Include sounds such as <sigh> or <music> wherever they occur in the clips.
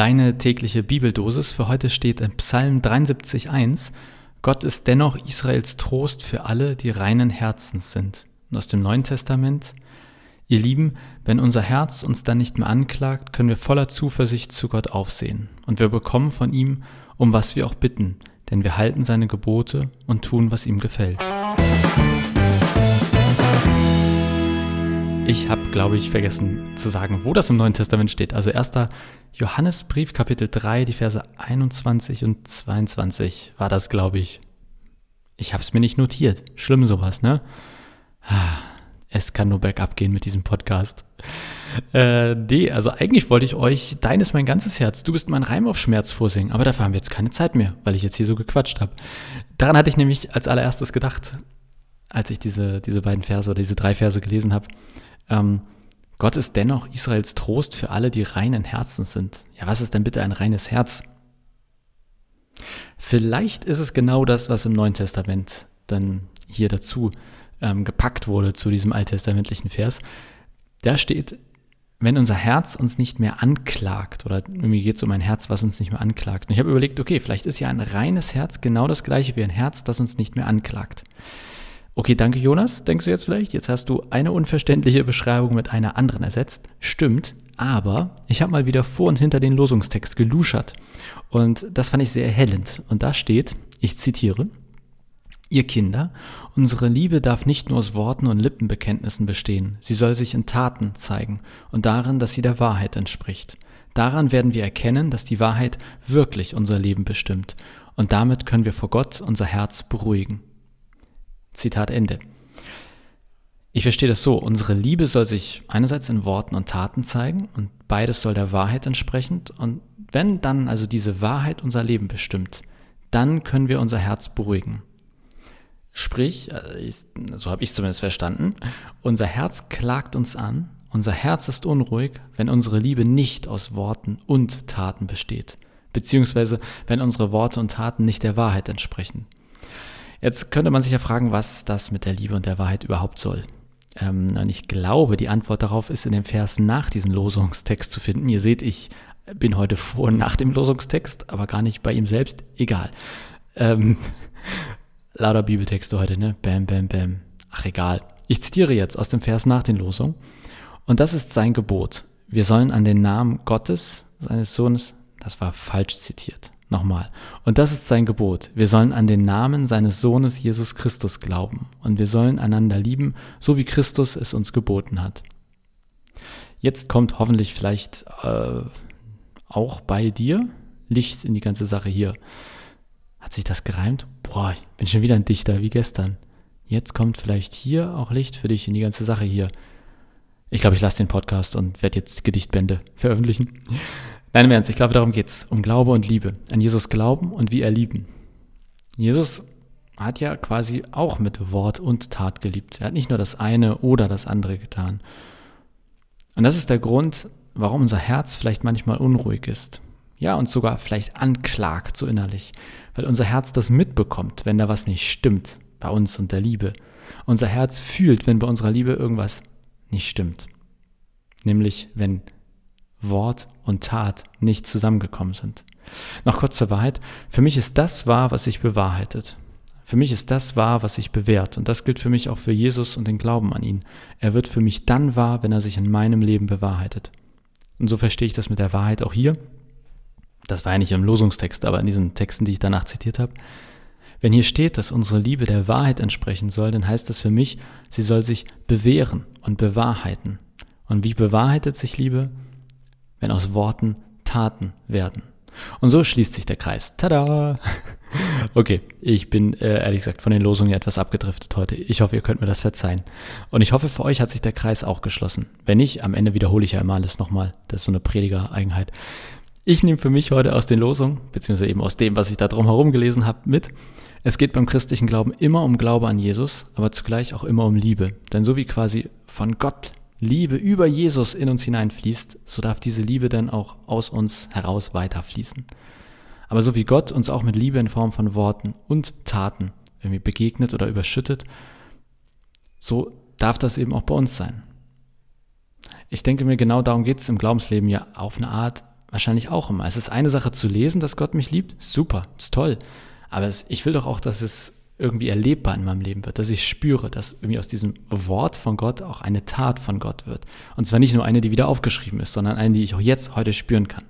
Deine tägliche Bibeldosis für heute steht in Psalm 73.1. Gott ist dennoch Israels Trost für alle, die reinen Herzens sind. Und aus dem Neuen Testament. Ihr Lieben, wenn unser Herz uns dann nicht mehr anklagt, können wir voller Zuversicht zu Gott aufsehen. Und wir bekommen von ihm, um was wir auch bitten, denn wir halten seine Gebote und tun, was ihm gefällt. Ich habe, glaube ich, vergessen zu sagen, wo das im Neuen Testament steht. Also 1. Johannesbrief, Kapitel 3, die Verse 21 und 22 war das, glaube ich. Ich habe es mir nicht notiert. Schlimm sowas, ne? Es kann nur bergab gehen mit diesem Podcast. Äh, nee, also eigentlich wollte ich euch Dein ist mein ganzes Herz, du bist mein Reim auf Schmerz vorsingen, aber dafür haben wir jetzt keine Zeit mehr, weil ich jetzt hier so gequatscht habe. Daran hatte ich nämlich als allererstes gedacht, als ich diese, diese beiden Verse oder diese drei Verse gelesen habe. Ähm, Gott ist dennoch Israels Trost für alle, die reinen Herzens sind. Ja, was ist denn bitte ein reines Herz? Vielleicht ist es genau das, was im Neuen Testament dann hier dazu ähm, gepackt wurde zu diesem alttestamentlichen Vers. Da steht, wenn unser Herz uns nicht mehr anklagt, oder mir geht es um ein Herz, was uns nicht mehr anklagt. Und ich habe überlegt, okay, vielleicht ist ja ein reines Herz genau das gleiche wie ein Herz, das uns nicht mehr anklagt. Okay, danke Jonas, denkst du jetzt vielleicht? Jetzt hast du eine unverständliche Beschreibung mit einer anderen ersetzt. Stimmt, aber ich habe mal wieder vor und hinter den Losungstext geluschert. Und das fand ich sehr erhellend. Und da steht, ich zitiere, Ihr Kinder, unsere Liebe darf nicht nur aus Worten und Lippenbekenntnissen bestehen, sie soll sich in Taten zeigen und darin, dass sie der Wahrheit entspricht. Daran werden wir erkennen, dass die Wahrheit wirklich unser Leben bestimmt, und damit können wir vor Gott unser Herz beruhigen. Zitat Ende. Ich verstehe das so, unsere Liebe soll sich einerseits in Worten und Taten zeigen und beides soll der Wahrheit entsprechend und wenn dann also diese Wahrheit unser Leben bestimmt, dann können wir unser Herz beruhigen. Sprich, äh, so habe ich es zumindest verstanden, unser Herz klagt uns an, unser Herz ist unruhig, wenn unsere Liebe nicht aus Worten und Taten besteht, beziehungsweise wenn unsere Worte und Taten nicht der Wahrheit entsprechen. Jetzt könnte man sich ja fragen, was das mit der Liebe und der Wahrheit überhaupt soll. Ähm, und ich glaube, die Antwort darauf ist in dem Vers nach diesem Losungstext zu finden. Ihr seht, ich bin heute vor und nach dem Losungstext, aber gar nicht bei ihm selbst. Egal. Ähm, <laughs> lauter Bibeltexte heute, ne? Bam, bam, bam. Ach, egal. Ich zitiere jetzt aus dem Vers nach den Losungen. Und das ist sein Gebot. Wir sollen an den Namen Gottes, seines Sohnes, das war falsch zitiert. Nochmal. Und das ist sein Gebot. Wir sollen an den Namen seines Sohnes Jesus Christus glauben. Und wir sollen einander lieben, so wie Christus es uns geboten hat. Jetzt kommt hoffentlich vielleicht äh, auch bei dir Licht in die ganze Sache hier. Hat sich das gereimt? Boah, ich bin schon wieder ein Dichter wie gestern. Jetzt kommt vielleicht hier auch Licht für dich in die ganze Sache hier. Ich glaube, ich lasse den Podcast und werde jetzt Gedichtbände veröffentlichen. Nein, im Ernst, ich glaube, darum geht's. Um Glaube und Liebe. An Jesus glauben und wie er lieben. Jesus hat ja quasi auch mit Wort und Tat geliebt. Er hat nicht nur das eine oder das andere getan. Und das ist der Grund, warum unser Herz vielleicht manchmal unruhig ist. Ja, und sogar vielleicht anklagt so innerlich. Weil unser Herz das mitbekommt, wenn da was nicht stimmt bei uns und der Liebe. Unser Herz fühlt, wenn bei unserer Liebe irgendwas nicht stimmt. Nämlich, wenn Wort und Tat nicht zusammengekommen sind. Noch kurz zur Wahrheit. Für mich ist das wahr, was sich bewahrheitet. Für mich ist das wahr, was sich bewährt. Und das gilt für mich auch für Jesus und den Glauben an ihn. Er wird für mich dann wahr, wenn er sich in meinem Leben bewahrheitet. Und so verstehe ich das mit der Wahrheit auch hier. Das war ja nicht im Losungstext, aber in diesen Texten, die ich danach zitiert habe. Wenn hier steht, dass unsere Liebe der Wahrheit entsprechen soll, dann heißt das für mich, sie soll sich bewähren und bewahrheiten. Und wie bewahrheitet sich Liebe? Wenn aus Worten Taten werden. Und so schließt sich der Kreis. Tada! <laughs> Okay, ich bin äh, ehrlich gesagt von den Losungen etwas abgedriftet heute. Ich hoffe, ihr könnt mir das verzeihen. Und ich hoffe, für euch hat sich der Kreis auch geschlossen. Wenn nicht, am Ende wiederhole ich ja immer alles nochmal. Das ist so eine Prediger-Eigenheit. Ich nehme für mich heute aus den Losungen, beziehungsweise eben aus dem, was ich da drum herum gelesen habe, mit. Es geht beim christlichen Glauben immer um Glaube an Jesus, aber zugleich auch immer um Liebe. Denn so wie quasi von Gott Liebe über Jesus in uns hineinfließt, so darf diese Liebe dann auch aus uns heraus weiterfließen. Aber so wie Gott uns auch mit Liebe in Form von Worten und Taten irgendwie begegnet oder überschüttet, so darf das eben auch bei uns sein. Ich denke mir, genau darum geht es im Glaubensleben ja auf eine Art, wahrscheinlich auch immer. Es ist eine Sache zu lesen, dass Gott mich liebt, super, ist toll. Aber es, ich will doch auch, dass es irgendwie erlebbar in meinem Leben wird, dass ich spüre, dass irgendwie aus diesem Wort von Gott auch eine Tat von Gott wird. Und zwar nicht nur eine, die wieder aufgeschrieben ist, sondern eine, die ich auch jetzt, heute spüren kann.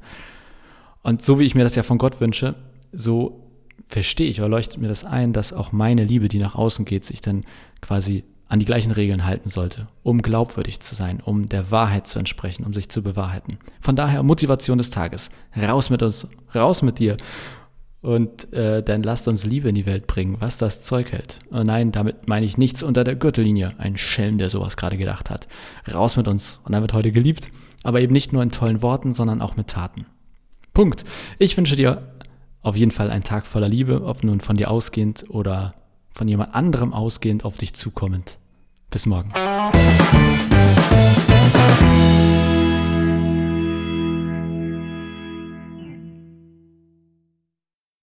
Und so wie ich mir das ja von Gott wünsche, so verstehe ich oder leuchtet mir das ein, dass auch meine Liebe, die nach außen geht, sich dann quasi an die gleichen Regeln halten sollte, um glaubwürdig zu sein, um der Wahrheit zu entsprechen, um sich zu bewahrheiten. Von daher Motivation des Tages. Raus mit uns, raus mit dir. Und äh, dann lasst uns Liebe in die Welt bringen, was das Zeug hält. Und nein, damit meine ich nichts unter der Gürtellinie. Ein Schelm, der sowas gerade gedacht hat. Raus mit uns. Und dann wird heute geliebt. Aber eben nicht nur in tollen Worten, sondern auch mit Taten. Punkt. Ich wünsche dir auf jeden Fall einen Tag voller Liebe, ob nun von dir ausgehend oder von jemand anderem ausgehend auf dich zukommend. Bis morgen.